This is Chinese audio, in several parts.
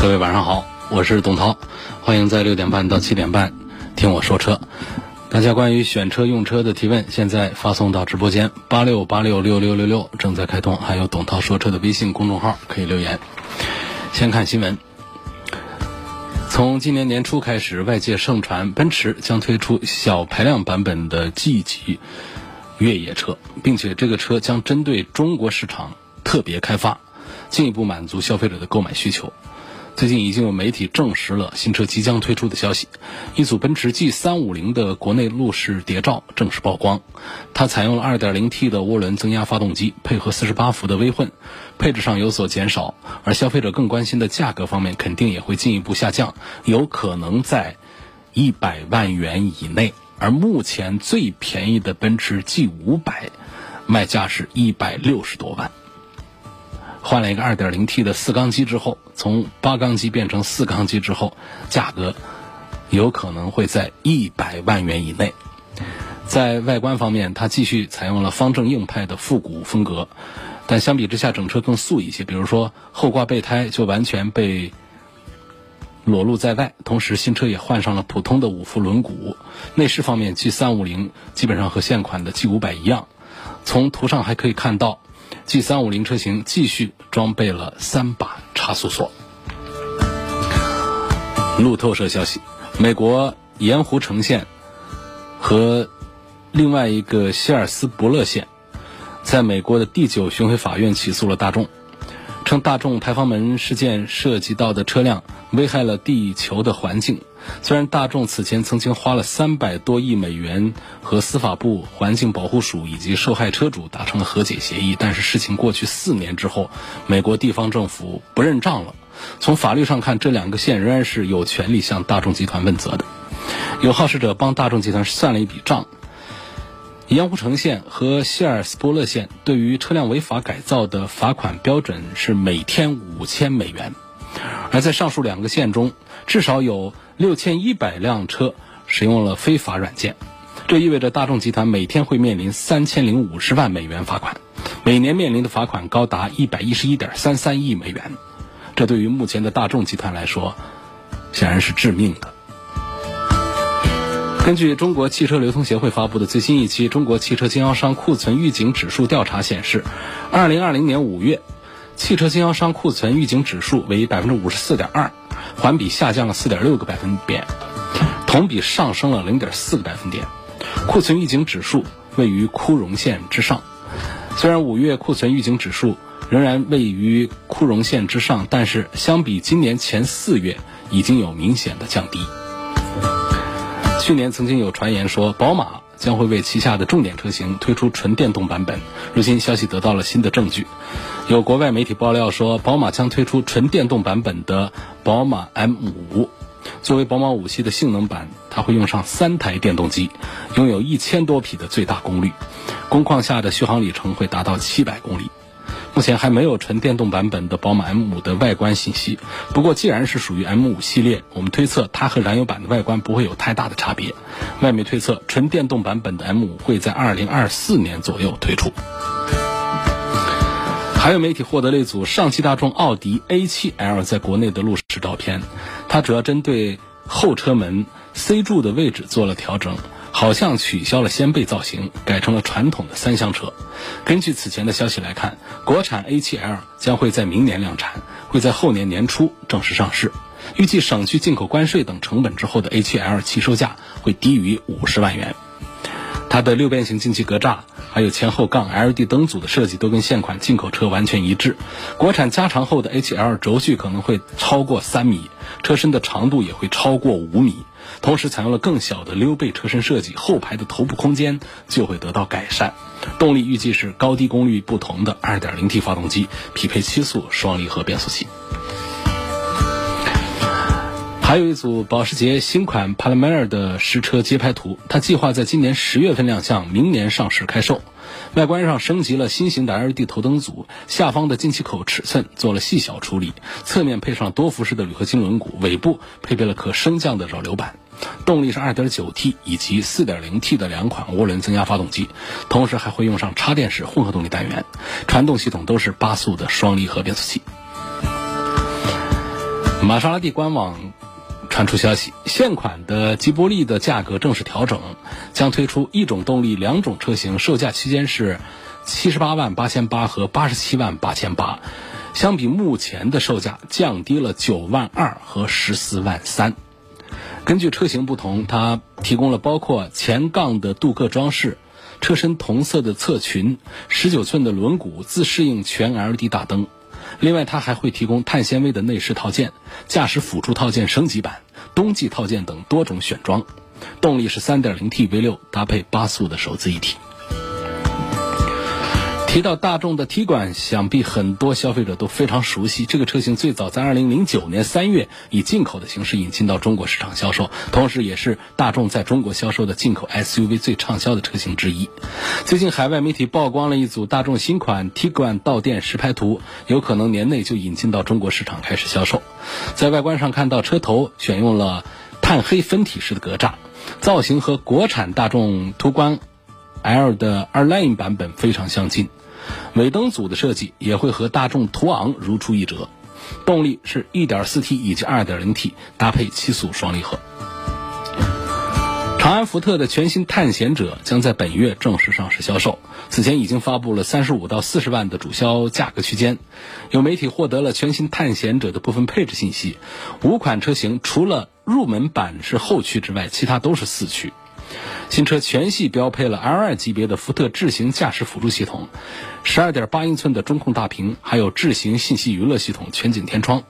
各位晚上好，我是董涛，欢迎在六点半到七点半听我说车。大家关于选车用车的提问，现在发送到直播间八六八六六六六六正在开通，还有董涛说车的微信公众号可以留言。先看新闻，从今年年初开始，外界盛传奔驰将推出小排量版本的 G 级越野车，并且这个车将针对中国市场特别开发，进一步满足消费者的购买需求。最近已经有媒体证实了新车即将推出的消息，一组奔驰 G 三五零的国内路试谍照正式曝光。它采用了 2.0T 的涡轮增压发动机，配合48伏的微混，配置上有所减少。而消费者更关心的价格方面，肯定也会进一步下降，有可能在一百万元以内。而目前最便宜的奔驰 G 五百，卖价是一百六十多万。换了一个 2.0T 的四缸机之后，从八缸机变成四缸机之后，价格有可能会在一百万元以内。在外观方面，它继续采用了方正硬派的复古风格，但相比之下，整车更素一些。比如说后挂备胎就完全被裸露在外，同时新车也换上了普通的五辐轮毂。内饰方面，G350 基本上和现款的 G500 一样。从图上还可以看到。G 三五零车型继续装备了三把差速锁。路透社消息，美国盐湖城县和另外一个希尔斯伯勒县，在美国的第九巡回法院起诉了大众。称大众排放门事件涉及到的车辆危害了地球的环境。虽然大众此前曾经花了三百多亿美元和司法部环境保护署以及受害车主达成了和解协议，但是事情过去四年之后，美国地方政府不认账了。从法律上看，这两个县仍然是有权利向大众集团问责的。有好事者帮大众集团算了一笔账。盐湖城县和希尔斯伯勒县对于车辆违法改造的罚款标准是每天五千美元，而在上述两个县中，至少有六千一百辆车使用了非法软件，这意味着大众集团每天会面临三千零五十万美元罚款，每年面临的罚款高达一百一十一点三三亿美元，这对于目前的大众集团来说，显然是致命的。根据中国汽车流通协会发布的最新一期《中国汽车经销商库存预警指数调查》显示，二零二零年五月，汽车经销商库存预警指数为百分之五十四点二，环比下降了四点六个百分点，同比上升了零点四个百分点。库存预警指数位于枯荣线之上。虽然五月库存预警指数仍然位于枯荣线之上，但是相比今年前四月，已经有明显的降低。去年曾经有传言说，宝马将会为旗下的重点车型推出纯电动版本。如今消息得到了新的证据，有国外媒体爆料说，宝马将推出纯电动版本的宝马 M5。作为宝马五系的性能版，它会用上三台电动机，拥有一千多匹的最大功率，工况下的续航里程会达到七百公里。目前还没有纯电动版本的宝马 M5 的外观信息。不过，既然是属于 M5 系列，我们推测它和燃油版的外观不会有太大的差别。外媒推测，纯电动版本的 M5 会在2024年左右推出。还有媒体获得了一组上汽大众奥迪 A7L 在国内的路试照片，它主要针对后车门 C 柱的位置做了调整。好像取消了掀背造型，改成了传统的三厢车。根据此前的消息来看，国产 A7L 将会在明年量产，会在后年年初正式上市。预计省去进口关税等成本之后的 A7L 起售价会低于五十万元。它的六边形进气格栅，还有前后杠 LED 灯组的设计都跟现款进口车完全一致。国产加长后的 A7L 轴距可能会超过三米，车身的长度也会超过五米。同时采用了更小的溜背车身设计，后排的头部空间就会得到改善。动力预计是高低功率不同的 2.0T 发动机，匹配七速双离合变速器。还有一组保时捷新款 Panamera 的实车街拍图，它计划在今年十月份亮相，明年上市开售。外观上升级了新型的 LED 头灯组，下方的进气口尺寸做了细小处理，侧面配上多辐式的铝合金轮毂，尾部配备了可升降的扰流板。动力是 2.9T 以及 4.0T 的两款涡轮增压发动机，同时还会用上插电式混合动力单元，传动系统都是八速的双离合变速器。玛莎拉蒂官网。传出消息，现款的吉波利的价格正式调整，将推出一种动力两种车型，售价区间是七十八万八千八和八十七万八千八，相比目前的售价降低了九万二和十四万三。根据车型不同，它提供了包括前杠的镀铬装饰、车身同色的侧裙、十九寸的轮毂、自适应全 LED 大灯。另外，它还会提供碳纤维的内饰套件、驾驶辅助套件升级版、冬季套件等多种选装。动力是 3.0T V6，搭配八速的手自一体。提到大众的 T 冠，想必很多消费者都非常熟悉。这个车型最早在2009年3月以进口的形式引进到中国市场销售，同时也是大众在中国销售的进口 SUV 最畅销的车型之一。最近海外媒体曝光了一组大众新款 T 冠到店实拍图，有可能年内就引进到中国市场开始销售。在外观上看到车头选用了碳黑分体式的格栅，造型和国产大众途观 L 的二 Line 版本非常相近。尾灯组的设计也会和大众途昂如出一辙，动力是 1.4T 以及 2.0T，搭配七速双离合。长安福特的全新探险者将在本月正式上市销售，此前已经发布了35到40万的主销价格区间。有媒体获得了全新探险者的部分配置信息，五款车型除了入门版是后驱之外，其他都是四驱。新车全系标配了 L2 级别的福特智行驾驶辅助系统，12.8英寸的中控大屏，还有智行信息娱乐系统全景天窗。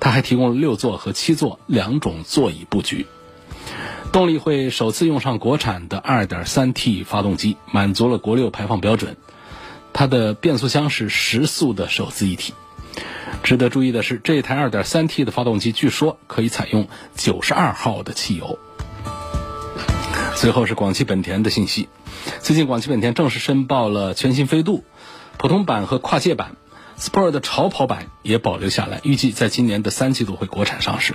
它还提供了六座和七座两种座椅布局。动力会首次用上国产的 2.3T 发动机，满足了国六排放标准。它的变速箱是十速的手自一体。值得注意的是，这台 2.3T 的发动机据说可以采用92号的汽油。最后是广汽本田的信息，最近广汽本田正式申报了全新飞度，普通版和跨界版，Sport 潮跑版也保留下来，预计在今年的三季度会国产上市。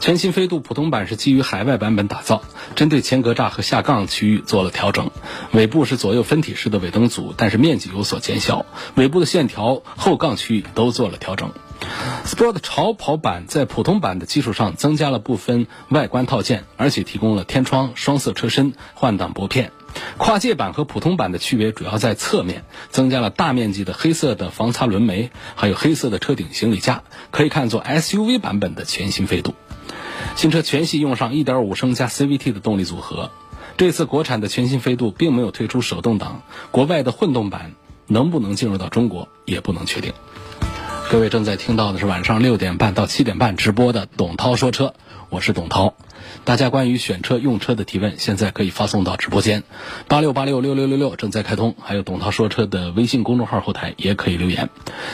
全新飞度普通版是基于海外版本打造，针对前格栅和下杠区域做了调整，尾部是左右分体式的尾灯组，但是面积有所减小，尾部的线条、后杠区域都做了调整。Sport 潮跑版在普通版的基础上增加了部分外观套件，而且提供了天窗、双色车身、换挡拨片。跨界版和普通版的区别主要在侧面，增加了大面积的黑色的防擦轮眉，还有黑色的车顶行李架，可以看作 SUV 版本的全新飞度。新车全系用上1.5升加 CVT 的动力组合。这次国产的全新飞度并没有推出手动挡，国外的混动版能不能进入到中国也不能确定。各位正在听到的是晚上六点半到七点半直播的董涛说车，我是董涛。大家关于选车用车的提问，现在可以发送到直播间八六八六六六六六正在开通，还有董涛说车的微信公众号后台也可以留言。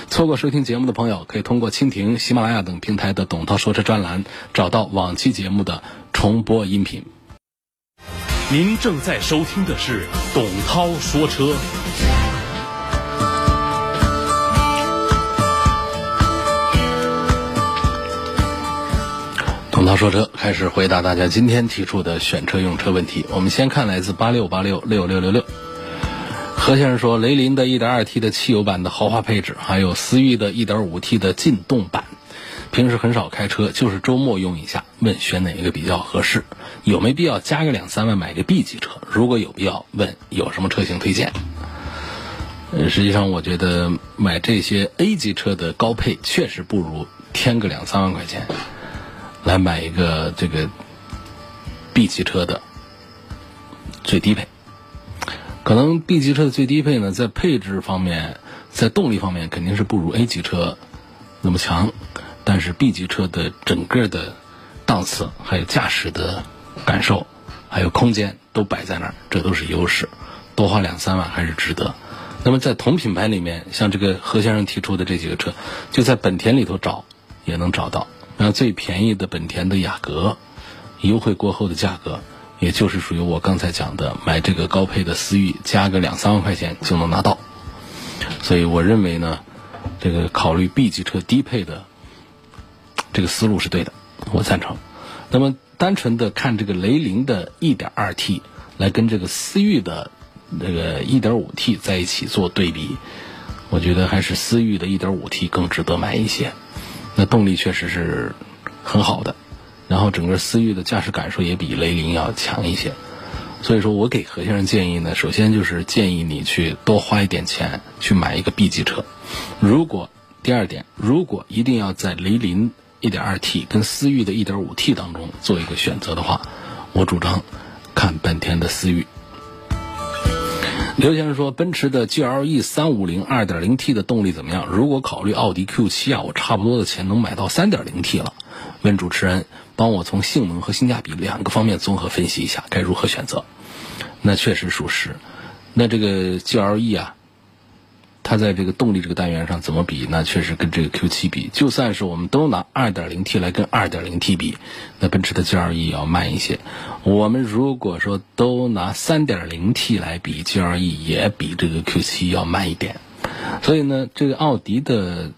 错过收听节目的朋友，可以通过蜻蜓、喜马拉雅等平台的董涛说车专栏找到往期节目的重播音频。您正在收听的是董涛说车。董涛说车开始回答大家今天提出的选车用车问题。我们先看来自八六八六六六六六何先生说，雷凌的 1.2T 的汽油版的豪华配置，还有思域的 1.5T 的劲动版，平时很少开车，就是周末用一下，问选哪一个比较合适？有没必要加个两三万买个 B 级车？如果有必要，问有什么车型推荐？呃，实际上我觉得买这些 A 级车的高配，确实不如添个两三万块钱。来买一个这个 B 级车的最低配，可能 B 级车的最低配呢，在配置方面，在动力方面肯定是不如 A 级车那么强，但是 B 级车的整个的档次还有驾驶的感受，还有空间都摆在那儿，这都是优势。多花两三万还是值得。那么在同品牌里面，像这个何先生提出的这几个车，就在本田里头找也能找到。那最便宜的本田的雅阁，优惠过后的价格，也就是属于我刚才讲的买这个高配的思域，加个两三万块钱就能拿到。所以我认为呢，这个考虑 B 级车低配的这个思路是对的，我赞成。那么单纯的看这个雷凌的 1.2T 来跟这个思域的这个 1.5T 在一起做对比，我觉得还是思域的 1.5T 更值得买一些。动力确实是很好的，然后整个思域的驾驶感受也比雷凌要强一些。所以说我给何先生建议呢，首先就是建议你去多花一点钱去买一个 B 级车。如果第二点，如果一定要在雷凌 1.2T 跟思域的 1.5T 当中做一个选择的话，我主张看本田的思域。刘先生说，奔驰的 GLE 三五零二点零 T 的动力怎么样？如果考虑奥迪 Q 七啊，我差不多的钱能买到三点零 T 了。问主持人，帮我从性能和性价比两个方面综合分析一下，该如何选择？那确实属实。那这个 GLE 啊，它在这个动力这个单元上怎么比？那确实跟这个 Q7 比，就算是我们都拿 2.0T 来跟 2.0T 比，那奔驰的 GLE 要慢一些。我们如果说都拿 3.0T 来比，GLE 也比这个 Q7 要慢一点。所以呢，这个奥迪的。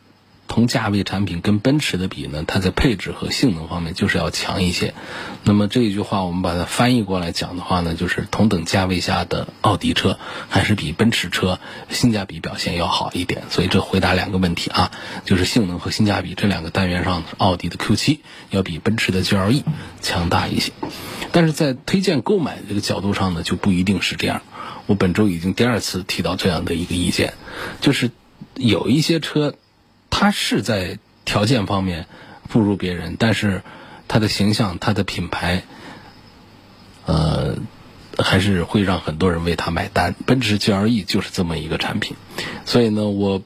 同价位产品跟奔驰的比呢，它在配置和性能方面就是要强一些。那么这一句话我们把它翻译过来讲的话呢，就是同等价位下的奥迪车还是比奔驰车性价比表现要好一点。所以这回答两个问题啊，就是性能和性价比这两个单元上，奥迪的 Q7 要比奔驰的 GLE 强大一些。但是在推荐购买这个角度上呢，就不一定是这样。我本周已经第二次提到这样的一个意见，就是有一些车。它是在条件方面不如别人，但是它的形象、它的品牌，呃，还是会让很多人为它买单。奔驰 GLE 就是这么一个产品，所以呢，我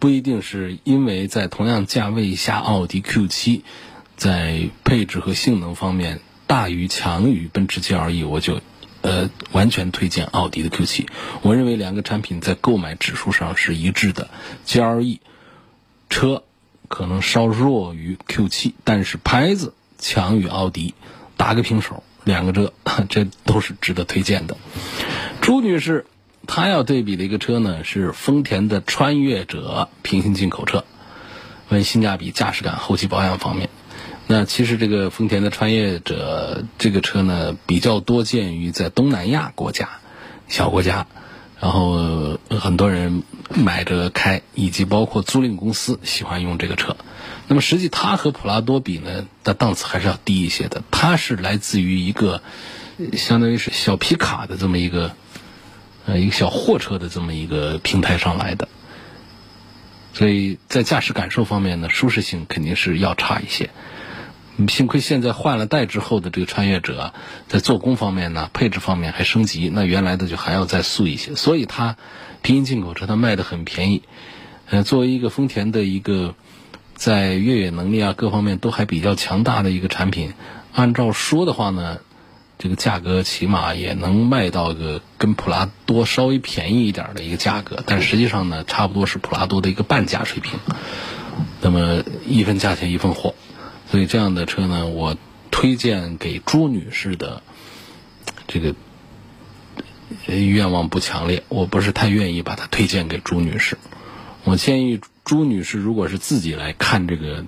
不一定是因为在同样价位下，奥迪 Q7 在配置和性能方面大于强于奔驰 GLE，我就呃完全推荐奥迪的 Q7。我认为两个产品在购买指数上是一致的，GLE。车可能稍弱于 Q7，但是牌子强于奥迪，打个平手，两个车 这都是值得推荐的。朱女士，她要对比的一个车呢是丰田的穿越者平行进口车，问性价比、驾驶感、后期保养方面。那其实这个丰田的穿越者这个车呢比较多见于在东南亚国家，小国家。然后很多人买着开，以及包括租赁公司喜欢用这个车。那么实际它和普拉多比呢，的档次还是要低一些的。它是来自于一个相当于是小皮卡的这么一个呃一个小货车的这么一个平台上来的，所以在驾驶感受方面呢，舒适性肯定是要差一些。幸亏现在换了代之后的这个穿越者，在做工方面呢，配置方面还升级，那原来的就还要再素一些。所以它平行进口车它卖的很便宜。呃，作为一个丰田的一个在越野能力啊各方面都还比较强大的一个产品，按照说的话呢，这个价格起码也能卖到个跟普拉多稍微便宜一点的一个价格，但实际上呢，差不多是普拉多的一个半价水平。那么一分价钱一分货。所以这样的车呢，我推荐给朱女士的这个愿望不强烈，我不是太愿意把它推荐给朱女士。我建议朱女士，如果是自己来看这个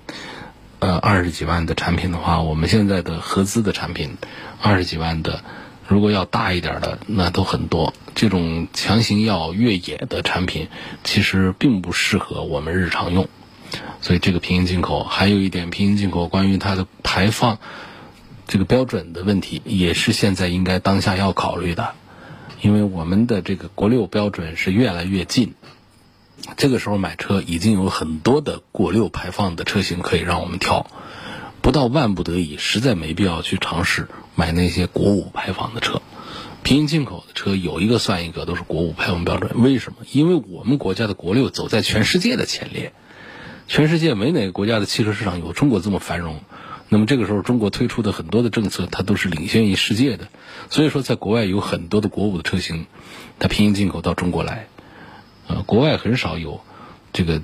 呃二十几万的产品的话，我们现在的合资的产品二十几万的，如果要大一点的，那都很多。这种强行要越野的产品，其实并不适合我们日常用。所以这个平行进口还有一点，平行进口关于它的排放这个标准的问题，也是现在应该当下要考虑的。因为我们的这个国六标准是越来越近，这个时候买车已经有很多的国六排放的车型可以让我们挑，不到万不得已，实在没必要去尝试买那些国五排放的车。平行进口的车有一个算一个，都是国五排放标准。为什么？因为我们国家的国六走在全世界的前列。全世界没哪个国家的汽车市场有中国这么繁荣，那么这个时候，中国推出的很多的政策，它都是领先于世界的。所以说，在国外有很多的国五的车型，它平行进口到中国来，呃，国外很少有这个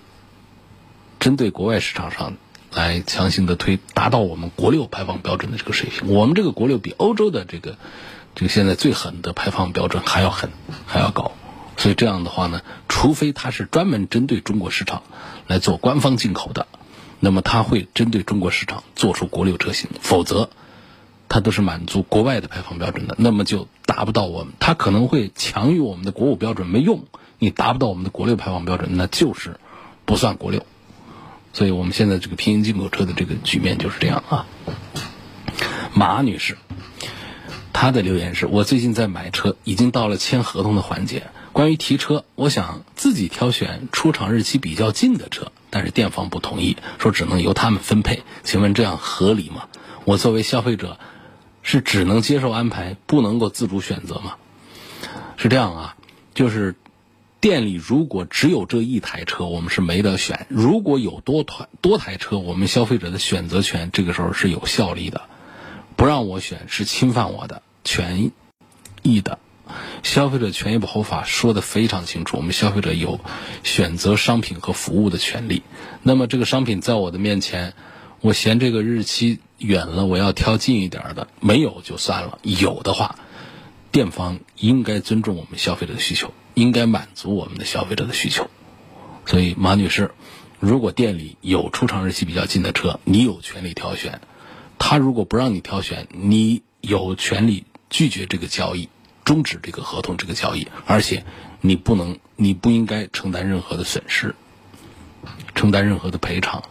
针对国外市场上来强行的推达到我们国六排放标准的这个水平。我们这个国六比欧洲的这个这个现在最狠的排放标准还要狠，还要高。所以这样的话呢，除非它是专门针对中国市场来做官方进口的，那么它会针对中国市场做出国六车型，否则它都是满足国外的排放标准的，那么就达不到我们，它可能会强于我们的国五标准没用，你达不到我们的国六排放标准，那就是不算国六。所以我们现在这个平行进口车的这个局面就是这样啊。马女士，她的留言是：我最近在买车，已经到了签合同的环节。关于提车，我想自己挑选出厂日期比较近的车，但是店方不同意，说只能由他们分配。请问这样合理吗？我作为消费者，是只能接受安排，不能够自主选择吗？是这样啊，就是店里如果只有这一台车，我们是没得选；如果有多台多台车，我们消费者的选择权这个时候是有效力的。不让我选是侵犯我的权益的。消费者权益保护法说的非常清楚，我们消费者有选择商品和服务的权利。那么这个商品在我的面前，我嫌这个日期远了，我要挑近一点的，没有就算了。有的话，店方应该尊重我们消费者的需求，应该满足我们的消费者的需求。所以，马女士，如果店里有出厂日期比较近的车，你有权利挑选；他如果不让你挑选，你有权利拒绝这个交易。终止这个合同，这个交易，而且你不能，你不应该承担任何的损失，承担任何的赔偿。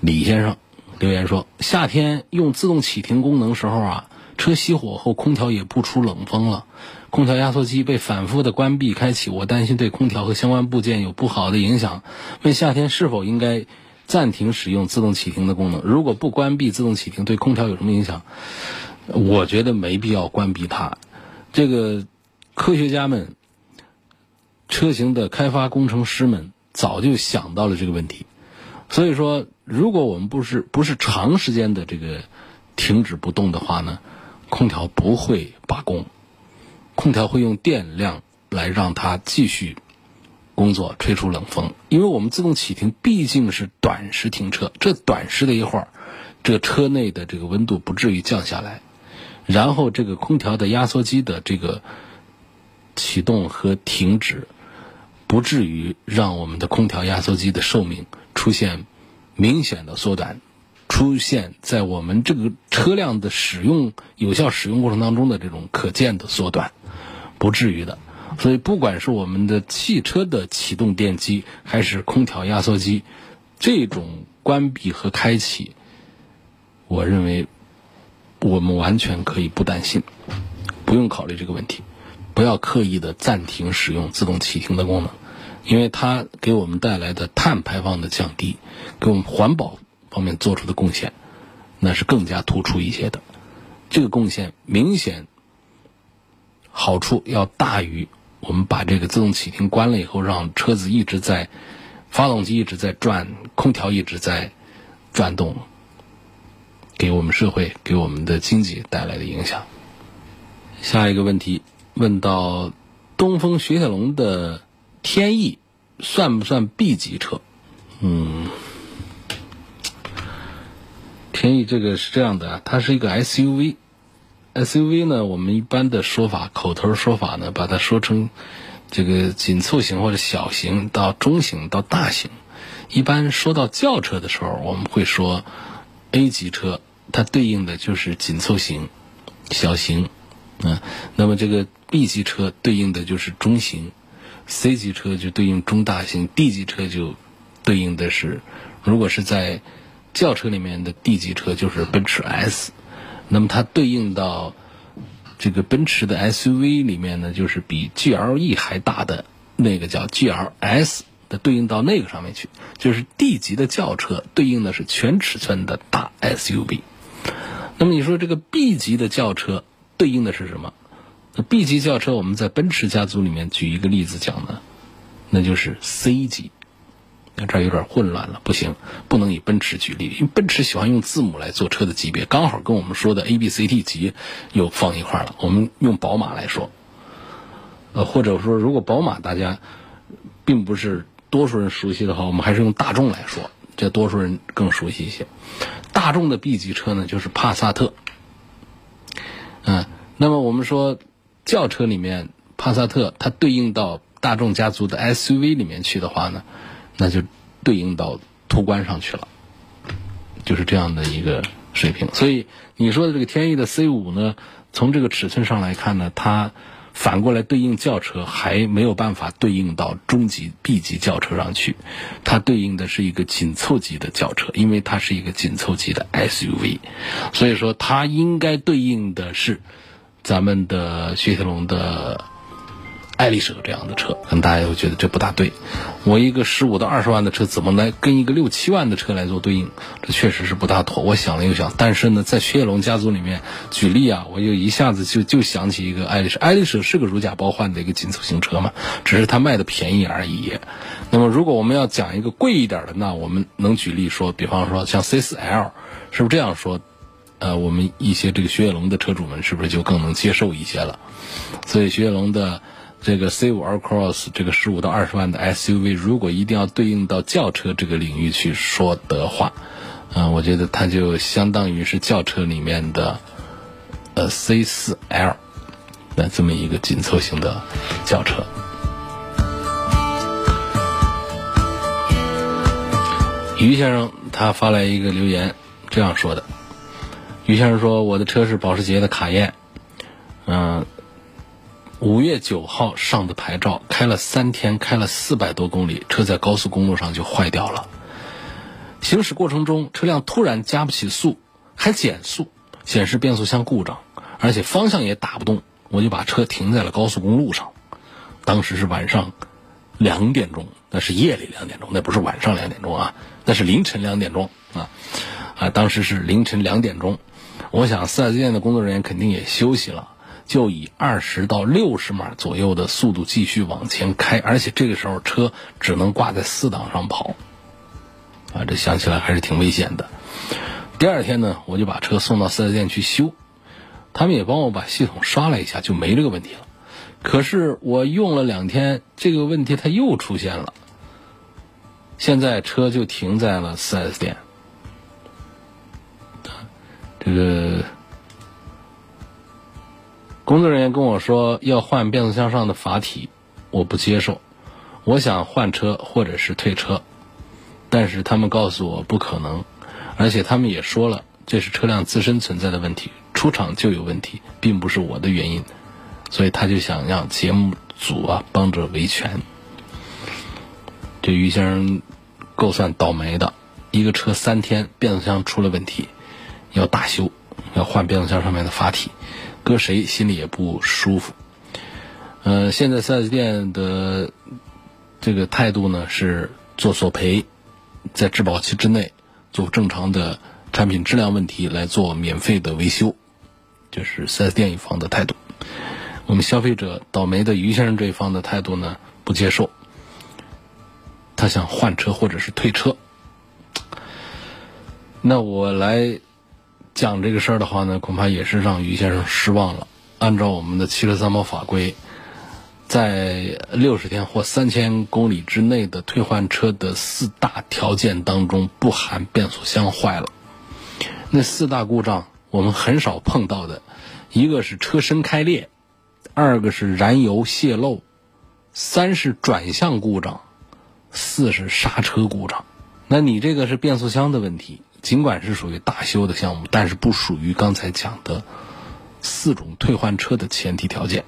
李先生留言说：夏天用自动启停功能时候啊，车熄火后空调也不出冷风了，空调压缩机被反复的关闭开启，我担心对空调和相关部件有不好的影响。问夏天是否应该暂停使用自动启停的功能？如果不关闭自动启停，对空调有什么影响？我觉得没必要关闭它。这个科学家们、车型的开发工程师们早就想到了这个问题。所以说，如果我们不是不是长时间的这个停止不动的话呢，空调不会罢工，空调会用电量来让它继续工作，吹出冷风。因为我们自动启停毕竟是短时停车，这短时的一会儿，这车内的这个温度不至于降下来。然后这个空调的压缩机的这个启动和停止，不至于让我们的空调压缩机的寿命出现明显的缩短，出现在我们这个车辆的使用有效使用过程当中的这种可见的缩短，不至于的。所以不管是我们的汽车的启动电机，还是空调压缩机，这种关闭和开启，我认为。我们完全可以不担心，不用考虑这个问题，不要刻意的暂停使用自动启停的功能，因为它给我们带来的碳排放的降低，给我们环保方面做出的贡献，那是更加突出一些的。这个贡献明显好处要大于我们把这个自动启停关了以后，让车子一直在，发动机一直在转，空调一直在转动。给我们社会、给我们的经济带来的影响。下一个问题问到：东风雪铁龙的天翼算不算 B 级车？嗯，天翼这个是这样的，它是一个 SUV。SUV 呢，我们一般的说法、口头说法呢，把它说成这个紧凑型或者小型到中型到大型。一般说到轿车的时候，我们会说 A 级车。它对应的就是紧凑型、小型，嗯，那么这个 B 级车对应的就是中型，C 级车就对应中大型，D 级车就对应的是，如果是在轿车里面的 D 级车就是奔驰 S，那么它对应到这个奔驰的 SUV 里面呢，就是比 GLE 还大的那个叫 GLS。对应到那个上面去，就是 D 级的轿车对应的是全尺寸的大 SUV。那么你说这个 B 级的轿车对应的是什么？那 B 级轿车我们在奔驰家族里面举一个例子讲呢，那就是 C 级。那这儿有点混乱了，不行，不能以奔驰举例，因为奔驰喜欢用字母来做车的级别，刚好跟我们说的 A、B、C、D 级又放一块了。我们用宝马来说，呃，或者说如果宝马大家并不是多数人熟悉的话，我们还是用大众来说，这多数人更熟悉一些。大众的 B 级车呢，就是帕萨特。嗯，那么我们说轿车里面帕萨特，它对应到大众家族的 SUV 里面去的话呢？那就对应到途观上去了，就是这样的一个水平。所以你说的这个天翼的 C 五呢，从这个尺寸上来看呢，它反过来对应轿车还没有办法对应到中级 B 级轿车上去，它对应的是一个紧凑级的轿车，因为它是一个紧凑级的 SUV，所以说它应该对应的是咱们的雪铁龙的。爱丽舍这样的车，可能大家会觉得这不大对。我一个十五到二十万的车，怎么来跟一个六七万的车来做对应？这确实是不大妥。我想了又想，但是呢，在雪铁龙家族里面举例啊，我又一下子就就想起一个爱丽舍。爱丽舍是个如假包换的一个紧凑型车嘛，只是它卖的便宜而已。那么如果我们要讲一个贵一点的，那我们能举例说，比方说像 C4L，是不是这样说？呃，我们一些这个雪铁龙的车主们是不是就更能接受一些了？所以雪铁龙的。这个 C 五 Cross 这个十五到二十万的 SUV，如果一定要对应到轿车这个领域去说的话，嗯，我觉得它就相当于是轿车里面的呃 C 四 L 的这么一个紧凑型的轿车。于先生他发来一个留言，这样说的：于先生说，我的车是保时捷的卡宴，嗯。五月九号上的牌照，开了三天，开了四百多公里，车在高速公路上就坏掉了。行驶过程中，车辆突然加不起速，还减速，显示变速箱故障，而且方向也打不动，我就把车停在了高速公路上。当时是晚上两点钟，那是夜里两点钟，那不是晚上两点钟啊，那是凌晨两点钟啊啊！当时是凌晨两点钟，我想四 S 店的工作人员肯定也休息了。就以二十到六十码左右的速度继续往前开，而且这个时候车只能挂在四档上跑，啊，这想起来还是挺危险的。第二天呢，我就把车送到四 S 店去修，他们也帮我把系统刷了一下，就没这个问题了。可是我用了两天，这个问题它又出现了，现在车就停在了四 S 店，这个。工作人员跟我说要换变速箱上的阀体，我不接受。我想换车或者是退车，但是他们告诉我不可能，而且他们也说了这是车辆自身存在的问题，出厂就有问题，并不是我的原因。所以他就想让节目组啊帮着维权。这于先生够算倒霉的，一个车三天变速箱出了问题，要大修，要换变速箱上面的阀体。搁谁心里也不舒服。呃，现在四 S 店的这个态度呢是做索赔，在质保期之内做正常的产品质量问题来做免费的维修，就是四 S 店一方的态度。我们消费者倒霉的于先生这一方的态度呢不接受，他想换车或者是退车。那我来。讲这个事儿的话呢，恐怕也是让于先生失望了。按照我们的汽车三包法规，在六十天或三千公里之内的退换车的四大条件当中，不含变速箱坏了。那四大故障我们很少碰到的，一个是车身开裂，二个是燃油泄漏，三是转向故障，四是刹车故障。那你这个是变速箱的问题。尽管是属于大修的项目，但是不属于刚才讲的四种退换车的前提条件，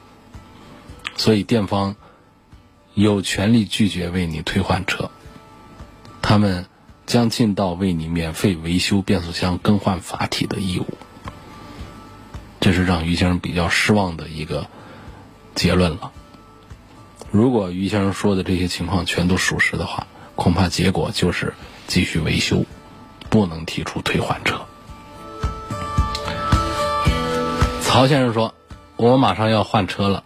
所以店方有权利拒绝为你退换车，他们将尽到为你免费维修变速箱、更换阀体的义务。这是让于先生比较失望的一个结论了。如果于先生说的这些情况全都属实的话，恐怕结果就是继续维修。不能提出退换车。曹先生说：“我马上要换车了，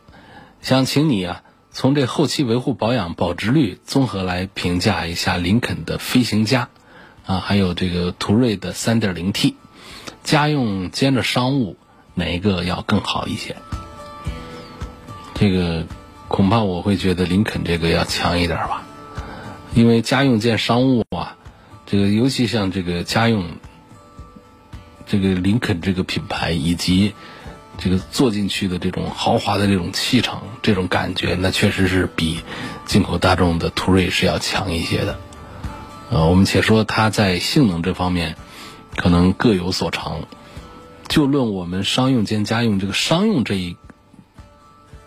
想请你啊从这后期维护保养保值率综合来评价一下林肯的飞行家，啊，还有这个途锐的 3.0T，家用兼着商务哪一个要更好一些？这个恐怕我会觉得林肯这个要强一点吧，因为家用兼商务啊，这个尤其像这个家用，这个林肯这个品牌以及。这个坐进去的这种豪华的这种气场，这种感觉，那确实是比进口大众的途锐是要强一些的。呃，我们且说它在性能这方面可能各有所长。就论我们商用兼家用这个商用这一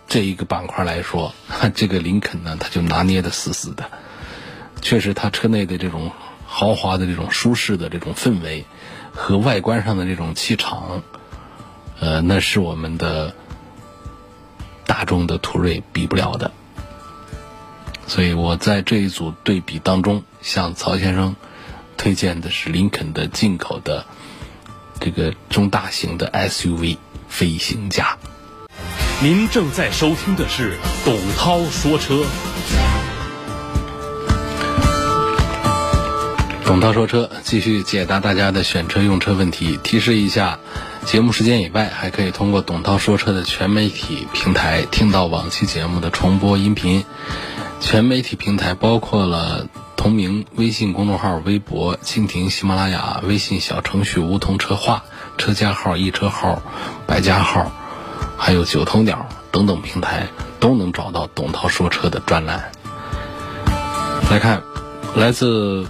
这一个板块来说，这个林肯呢，它就拿捏的死死的。确实，它车内的这种豪华的这种舒适的这种氛围和外观上的这种气场。呃，那是我们的大众的途锐比不了的，所以我在这一组对比当中，向曹先生推荐的是林肯的进口的这个中大型的 SUV 飞行家。您正在收听的是董涛说车。董涛说车继续解答大家的选车用车问题，提示一下。节目时间以外，还可以通过董涛说车的全媒体平台听到往期节目的重播音频。全媒体平台包括了同名微信公众号、微博、蜻蜓、喜马拉雅、微信小程序“梧桐车话”、车家号、易车号、百家号，还有九头鸟等等平台，都能找到董涛说车的专栏。来看，来自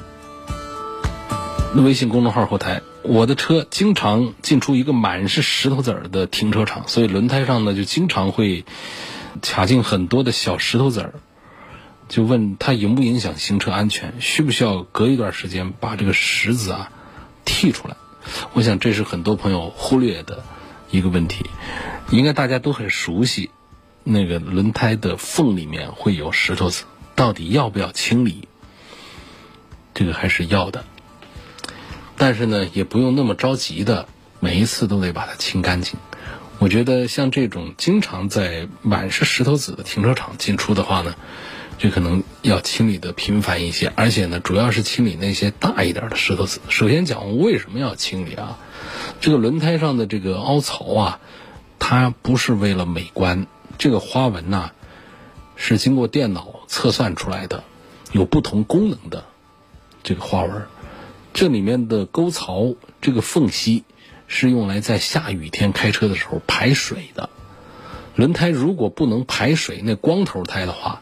那微信公众号后台。我的车经常进出一个满是石头子儿的停车场，所以轮胎上呢就经常会卡进很多的小石头子儿。就问它影不影响行车安全？需不需要隔一段时间把这个石子啊剔出来？我想这是很多朋友忽略的一个问题。应该大家都很熟悉，那个轮胎的缝里面会有石头子，到底要不要清理？这个还是要的。但是呢，也不用那么着急的，每一次都得把它清干净。我觉得像这种经常在满是石头子的停车场进出的话呢，这可能要清理的频繁一些，而且呢，主要是清理那些大一点的石头子。首先讲为什么要清理啊？这个轮胎上的这个凹槽啊，它不是为了美观，这个花纹呐，是经过电脑测算出来的，有不同功能的这个花纹。这里面的沟槽，这个缝隙是用来在下雨天开车的时候排水的。轮胎如果不能排水，那光头胎的话，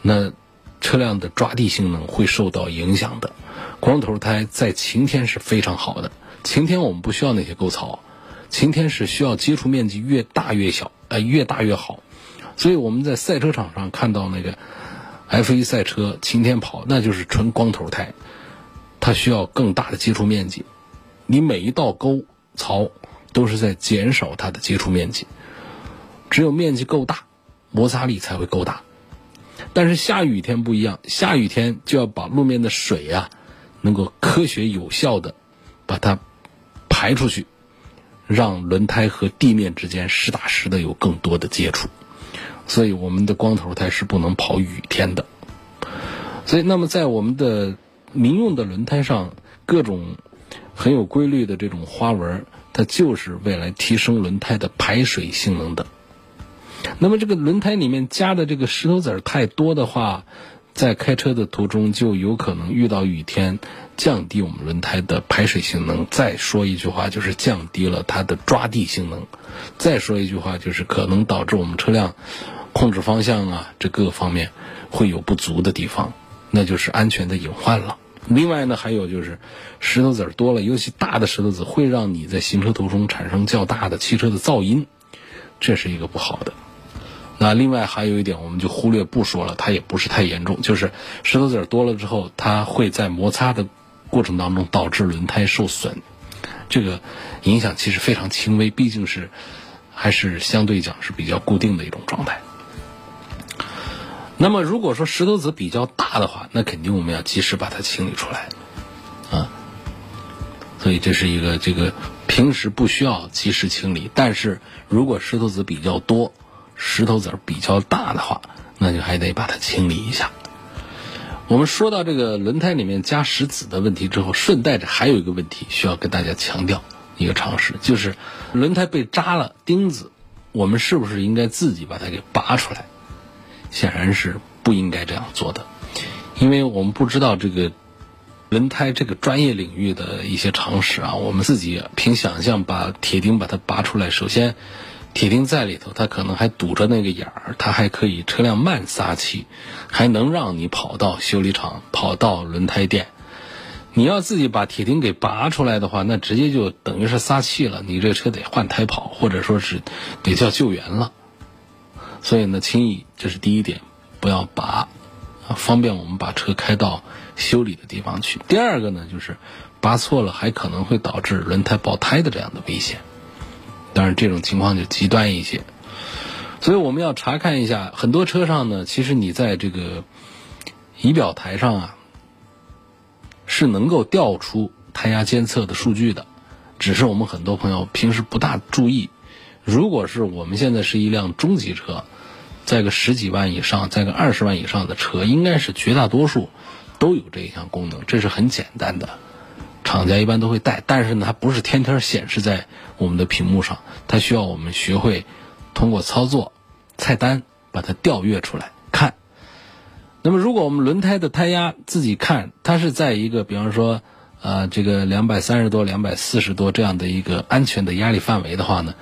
那车辆的抓地性能会受到影响的。光头胎在晴天是非常好的，晴天我们不需要那些沟槽，晴天是需要接触面积越大越小，呃越大越好。所以我们在赛车场上看到那个 F1 赛车晴天跑，那就是纯光头胎。它需要更大的接触面积，你每一道沟槽都是在减少它的接触面积，只有面积够大，摩擦力才会够大。但是下雨天不一样，下雨天就要把路面的水呀，能够科学有效的把它排出去，让轮胎和地面之间实打实的有更多的接触。所以我们的光头胎是不能跑雨天的。所以，那么在我们的民用的轮胎上各种很有规律的这种花纹，它就是为了提升轮胎的排水性能的。那么这个轮胎里面加的这个石头子儿太多的话，在开车的途中就有可能遇到雨天，降低我们轮胎的排水性能。再说一句话，就是降低了它的抓地性能。再说一句话，就是可能导致我们车辆控制方向啊，这各个方面会有不足的地方。那就是安全的隐患了。另外呢，还有就是石头子儿多了，尤其大的石头子会让你在行车途中产生较大的汽车的噪音，这是一个不好的。那另外还有一点，我们就忽略不说了，它也不是太严重，就是石头子儿多了之后，它会在摩擦的过程当中导致轮胎受损，这个影响其实非常轻微，毕竟是还是相对讲是比较固定的一种状态。那么，如果说石头子比较大的话，那肯定我们要及时把它清理出来，啊，所以这是一个这个平时不需要及时清理，但是如果石头子比较多，石头子比较大的话，那就还得把它清理一下。我们说到这个轮胎里面加石子的问题之后，顺带着还有一个问题需要跟大家强调一个常识，就是轮胎被扎了钉子，我们是不是应该自己把它给拔出来？显然是不应该这样做的，因为我们不知道这个轮胎这个专业领域的一些常识啊，我们自己凭想象把铁钉把它拔出来，首先。铁钉在里头，它可能还堵着那个眼儿，它还可以车辆慢撒气，还能让你跑到修理厂、跑到轮胎店。你要自己把铁钉给拔出来的话，那直接就等于是撒气了，你这车得换胎跑，或者说是得叫救援了。所以呢，轻易这是第一点，不要拔，方便我们把车开到修理的地方去。第二个呢，就是拔错了，还可能会导致轮胎爆胎的这样的危险。当然，这种情况就极端一些，所以我们要查看一下。很多车上呢，其实你在这个仪表台上啊，是能够调出胎压监测的数据的，只是我们很多朋友平时不大注意。如果是我们现在是一辆中级车，在个十几万以上，在个二十万以上的车，应该是绝大多数都有这一项功能，这是很简单的。厂家一般都会带，但是呢，它不是天天显示在我们的屏幕上，它需要我们学会通过操作菜单把它调阅出来看。那么，如果我们轮胎的胎压自己看，它是在一个比方说，呃，这个两百三十多、两百四十多这样的一个安全的压力范围的话呢，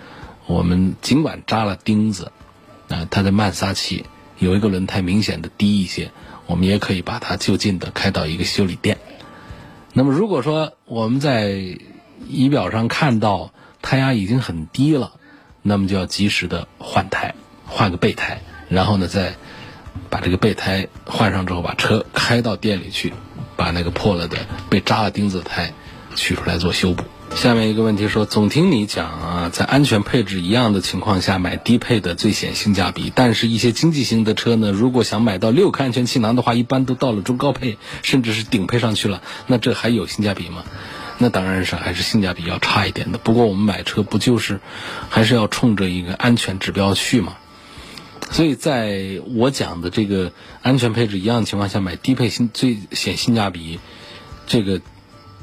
我们尽管扎了钉子，啊，它的慢撒气有一个轮胎明显的低一些，我们也可以把它就近的开到一个修理店。那么，如果说我们在仪表上看到胎压已经很低了，那么就要及时的换胎，换个备胎，然后呢，再把这个备胎换上之后，把车开到店里去，把那个破了的、被扎了钉子的胎取出来做修补。下面一个问题说，总听你讲啊，在安全配置一样的情况下买低配的最显性价比，但是一些经济型的车呢，如果想买到六颗安全气囊的话，一般都到了中高配，甚至是顶配上去了，那这还有性价比吗？那当然是还是性价比要差一点的。不过我们买车不就是还是要冲着一个安全指标去嘛？所以在我讲的这个安全配置一样的情况下买低配性最显性价比，这个。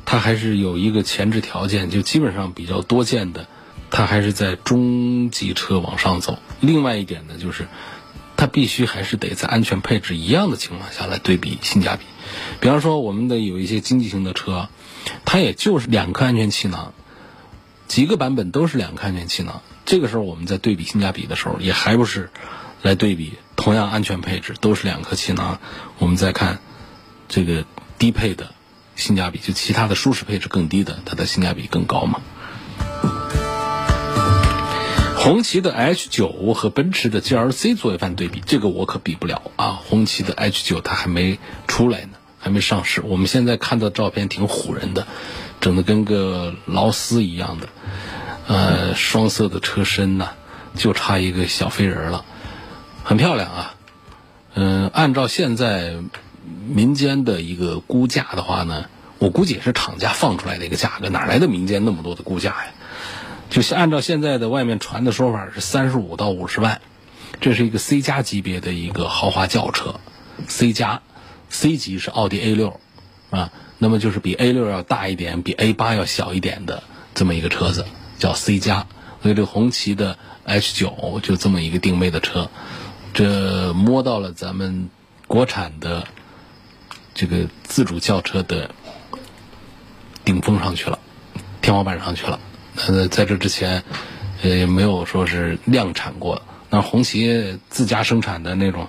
它还是有一个前置条件，就基本上比较多见的，它还是在中级车往上走。另外一点呢，就是它必须还是得在安全配置一样的情况下来对比性价比。比方说，我们的有一些经济型的车，它也就是两颗安全气囊，几个版本都是两颗安全气囊。这个时候我们在对比性价比的时候，也还不是来对比同样安全配置都是两颗气囊，我们再看这个低配的。性价比就其他的舒适配置更低的，它的性价比更高嘛？红旗的 H 九和奔驰的 GLC 做一番对比，这个我可比不了啊！红旗的 H 九它还没出来呢，还没上市。我们现在看到照片挺唬人的，整的跟个劳斯一样的，呃，双色的车身呐，就差一个小飞人了，很漂亮啊。嗯，按照现在。民间的一个估价的话呢，我估计也是厂家放出来的一个价格，哪来的民间那么多的估价呀？就是按照现在的外面传的说法是三十五到五十万，这是一个 C 加级别的一个豪华轿车，C 加，C 级是奥迪 A 六，啊，那么就是比 A 六要大一点，比 A 八要小一点的这么一个车子，叫 C 加。所以这红旗的 H 九就这么一个定位的车，这摸到了咱们国产的。这个自主轿车的顶峰上去了，天花板上去了。呃，在这之前，呃，也没有说是量产过。那红旗自家生产的那种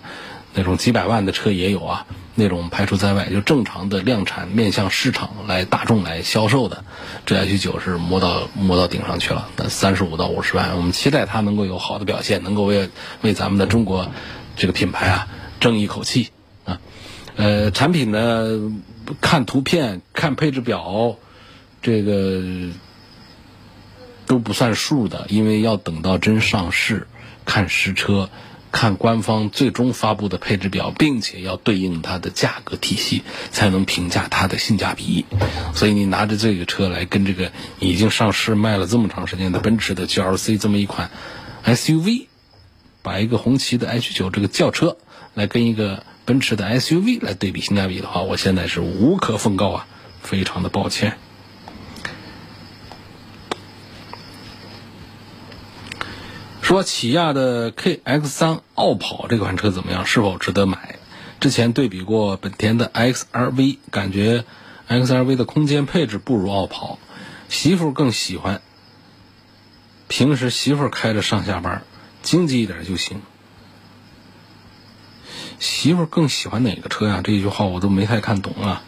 那种几百万的车也有啊，那种排除在外，就正常的量产面向市场来大众来销售的。这 H 九是摸到摸到顶上去了，那三十五到五十万，我们期待它能够有好的表现，能够为为咱们的中国这个品牌啊争一口气啊。呃，产品呢，看图片、看配置表，这个都不算数的，因为要等到真上市，看实车，看官方最终发布的配置表，并且要对应它的价格体系，才能评价它的性价比。所以你拿着这个车来跟这个已经上市卖了这么长时间的奔驰的 GLC 这么一款 SUV，把一个红旗的 H9 这个轿车。来跟一个奔驰的 SUV 来对比性价比的话，我现在是无可奉告啊，非常的抱歉。说起亚的 KX3 傲跑这款车怎么样？是否值得买？之前对比过本田的 XRV，感觉 XRV 的空间配置不如傲跑，媳妇更喜欢。平时媳妇开着上下班，经济一点就行。媳妇更喜欢哪个车呀？这句话我都没太看懂啊。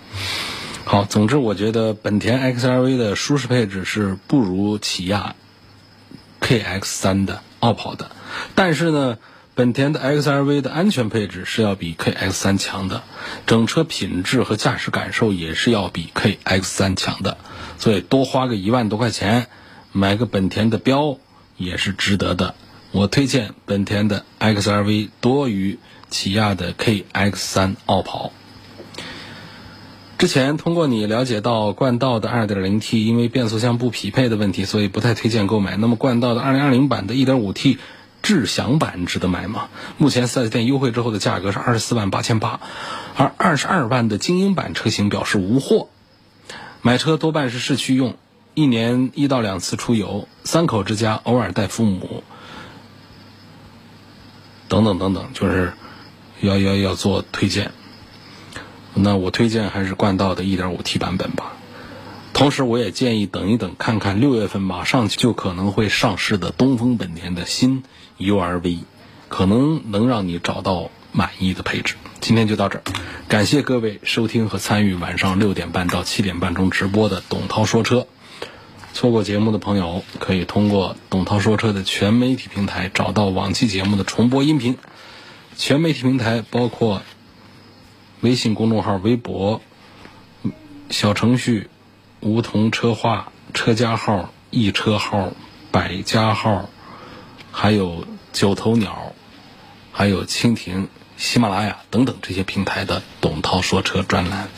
好，总之我觉得本田 XRV 的舒适配置是不如起亚 KX3 的傲跑的，但是呢，本田的 XRV 的安全配置是要比 KX3 强的，整车品质和驾驶感受也是要比 KX3 强的，所以多花个一万多块钱买个本田的标也是值得的。我推荐本田的 XRV 多于起亚的 KX3 傲跑。之前通过你了解到冠道的 2.0T 因为变速箱不匹配的问题，所以不太推荐购买。那么冠道的2020版的 1.5T 智享版值得买吗？目前 4S 店优惠之后的价格是24万八千八，而22万的精英版车型表示无货。买车多半是市区用，一年一到两次出游，三口之家偶尔带父母，等等等等，就是要要要做推荐。那我推荐还是冠道的 1.5T 版本吧。同时，我也建议等一等，看看六月份马上就可能会上市的东风本田的新 URV，可能能让你找到满意的配置。今天就到这儿，感谢各位收听和参与晚上六点半到七点半钟直播的董涛说车。错过节目的朋友，可以通过董涛说车的全媒体平台找到往期节目的重播音频。全媒体平台包括。微信公众号、微博、小程序、梧桐车话、车家号、易车号、百家号，还有九头鸟，还有蜻蜓、喜马拉雅等等这些平台的董涛说车专栏。